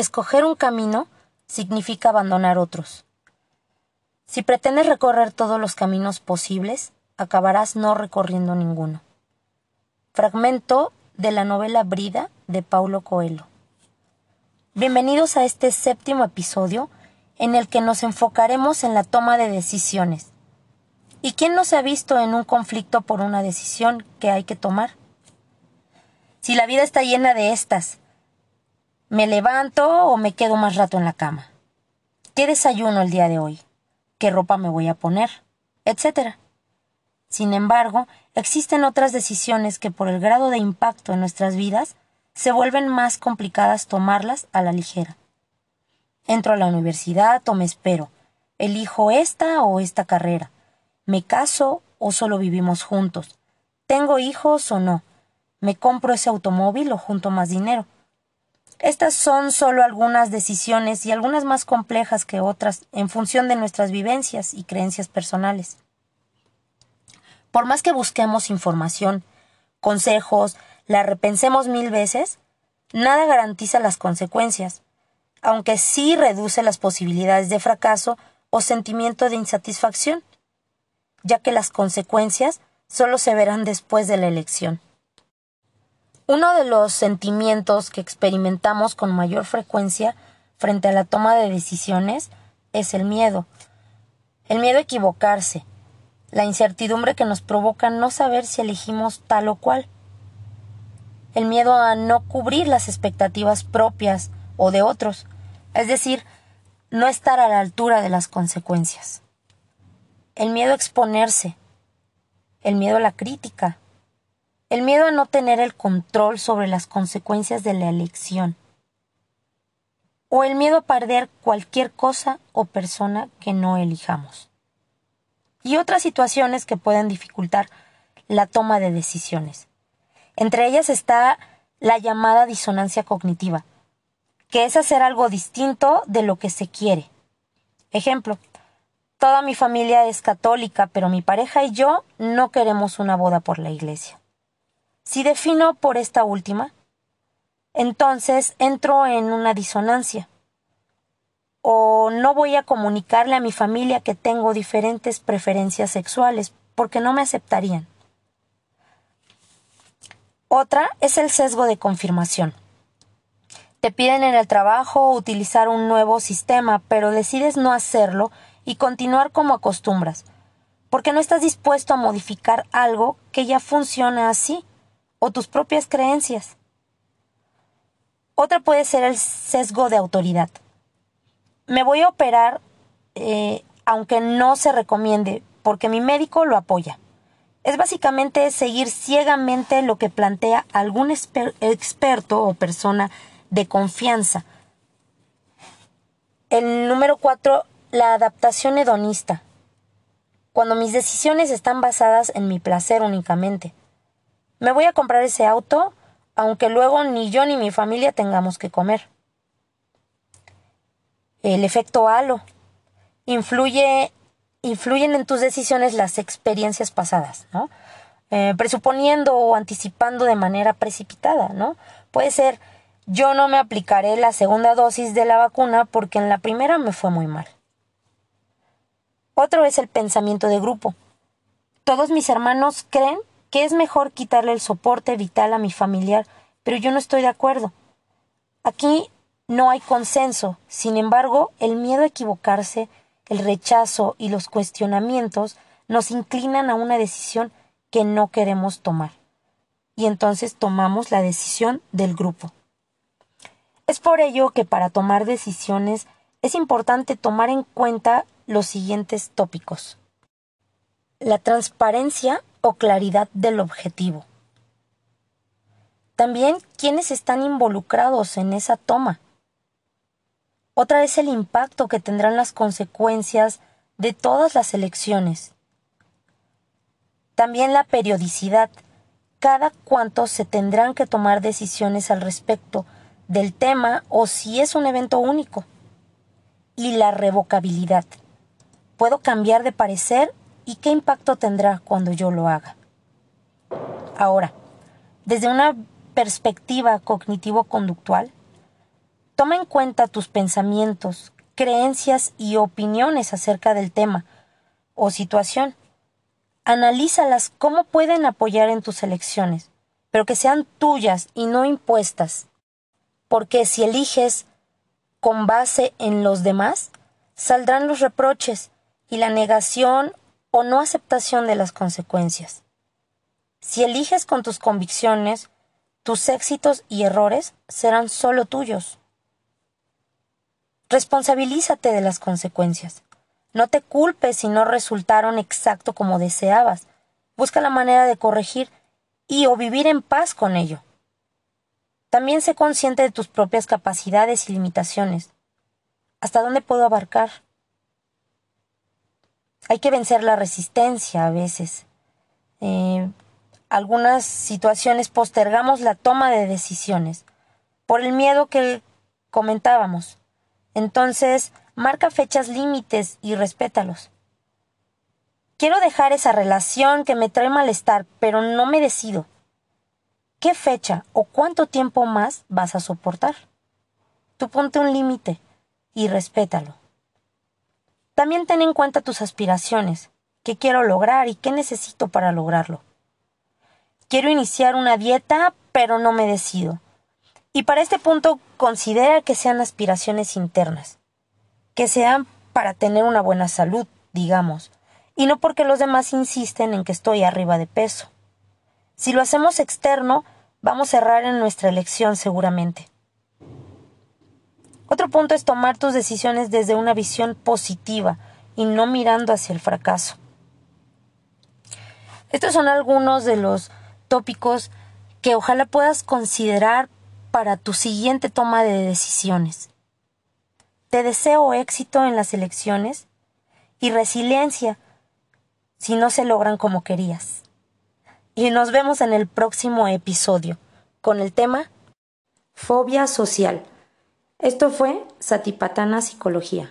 escoger un camino significa abandonar otros. Si pretendes recorrer todos los caminos posibles, acabarás no recorriendo ninguno. Fragmento de la novela Brida de Paulo Coelho. Bienvenidos a este séptimo episodio en el que nos enfocaremos en la toma de decisiones. ¿Y quién no se ha visto en un conflicto por una decisión que hay que tomar? Si la vida está llena de estas, ¿me levanto o me quedo más rato en la cama? ¿Qué desayuno el día de hoy? ¿Qué ropa me voy a poner? Etcétera. Sin embargo, existen otras decisiones que por el grado de impacto en nuestras vidas se vuelven más complicadas tomarlas a la ligera. Entro a la universidad o me espero. Elijo esta o esta carrera. Me caso o solo vivimos juntos. Tengo hijos o no. Me compro ese automóvil o junto más dinero. Estas son solo algunas decisiones y algunas más complejas que otras en función de nuestras vivencias y creencias personales. Por más que busquemos información, consejos, la repensemos mil veces, nada garantiza las consecuencias, aunque sí reduce las posibilidades de fracaso o sentimiento de insatisfacción, ya que las consecuencias solo se verán después de la elección. Uno de los sentimientos que experimentamos con mayor frecuencia frente a la toma de decisiones es el miedo. El miedo a equivocarse, la incertidumbre que nos provoca no saber si elegimos tal o cual, el miedo a no cubrir las expectativas propias o de otros, es decir, no estar a la altura de las consecuencias, el miedo a exponerse, el miedo a la crítica, el miedo a no tener el control sobre las consecuencias de la elección, o el miedo a perder cualquier cosa o persona que no elijamos y otras situaciones que pueden dificultar la toma de decisiones. Entre ellas está la llamada disonancia cognitiva, que es hacer algo distinto de lo que se quiere. Ejemplo, toda mi familia es católica, pero mi pareja y yo no queremos una boda por la iglesia. Si defino por esta última, entonces entro en una disonancia o no voy a comunicarle a mi familia que tengo diferentes preferencias sexuales porque no me aceptarían. Otra es el sesgo de confirmación. Te piden en el trabajo utilizar un nuevo sistema, pero decides no hacerlo y continuar como acostumbras, porque no estás dispuesto a modificar algo que ya funciona así, o tus propias creencias. Otra puede ser el sesgo de autoridad me voy a operar eh, aunque no se recomiende, porque mi médico lo apoya. Es básicamente seguir ciegamente lo que plantea algún experto o persona de confianza. El número cuatro, la adaptación hedonista. Cuando mis decisiones están basadas en mi placer únicamente. Me voy a comprar ese auto, aunque luego ni yo ni mi familia tengamos que comer el efecto halo. Influye, influyen en tus decisiones las experiencias pasadas, ¿no? Eh, presuponiendo o anticipando de manera precipitada, ¿no? Puede ser, yo no me aplicaré la segunda dosis de la vacuna porque en la primera me fue muy mal. Otro es el pensamiento de grupo. Todos mis hermanos creen que es mejor quitarle el soporte vital a mi familiar, pero yo no estoy de acuerdo. Aquí no hay consenso. Sin embargo, el miedo a equivocarse, el rechazo y los cuestionamientos nos inclinan a una decisión que no queremos tomar. Y entonces tomamos la decisión del grupo. Es por ello que para tomar decisiones es importante tomar en cuenta los siguientes tópicos. La transparencia o claridad del objetivo. También quiénes están involucrados en esa toma. Otra es el impacto que tendrán las consecuencias de todas las elecciones. También la periodicidad. Cada cuánto se tendrán que tomar decisiones al respecto del tema o si es un evento único. Y la revocabilidad. ¿Puedo cambiar de parecer y qué impacto tendrá cuando yo lo haga? Ahora, desde una perspectiva cognitivo-conductual, Toma en cuenta tus pensamientos, creencias y opiniones acerca del tema o situación. Analízalas cómo pueden apoyar en tus elecciones, pero que sean tuyas y no impuestas. Porque si eliges con base en los demás, saldrán los reproches y la negación o no aceptación de las consecuencias. Si eliges con tus convicciones, tus éxitos y errores serán solo tuyos. Responsabilízate de las consecuencias. No te culpes si no resultaron exacto como deseabas. Busca la manera de corregir y o vivir en paz con ello. También sé consciente de tus propias capacidades y limitaciones. ¿Hasta dónde puedo abarcar? Hay que vencer la resistencia a veces. Eh, algunas situaciones postergamos la toma de decisiones por el miedo que comentábamos. Entonces, marca fechas límites y respétalos. Quiero dejar esa relación que me trae malestar, pero no me decido. ¿Qué fecha o cuánto tiempo más vas a soportar? Tú ponte un límite y respétalo. También ten en cuenta tus aspiraciones, qué quiero lograr y qué necesito para lograrlo. Quiero iniciar una dieta, pero no me decido. Y para este punto considera que sean aspiraciones internas, que sean para tener una buena salud, digamos, y no porque los demás insisten en que estoy arriba de peso. Si lo hacemos externo, vamos a errar en nuestra elección seguramente. Otro punto es tomar tus decisiones desde una visión positiva y no mirando hacia el fracaso. Estos son algunos de los tópicos que ojalá puedas considerar para tu siguiente toma de decisiones. Te deseo éxito en las elecciones y resiliencia si no se logran como querías. Y nos vemos en el próximo episodio con el tema Fobia social. Esto fue Satipatana Psicología.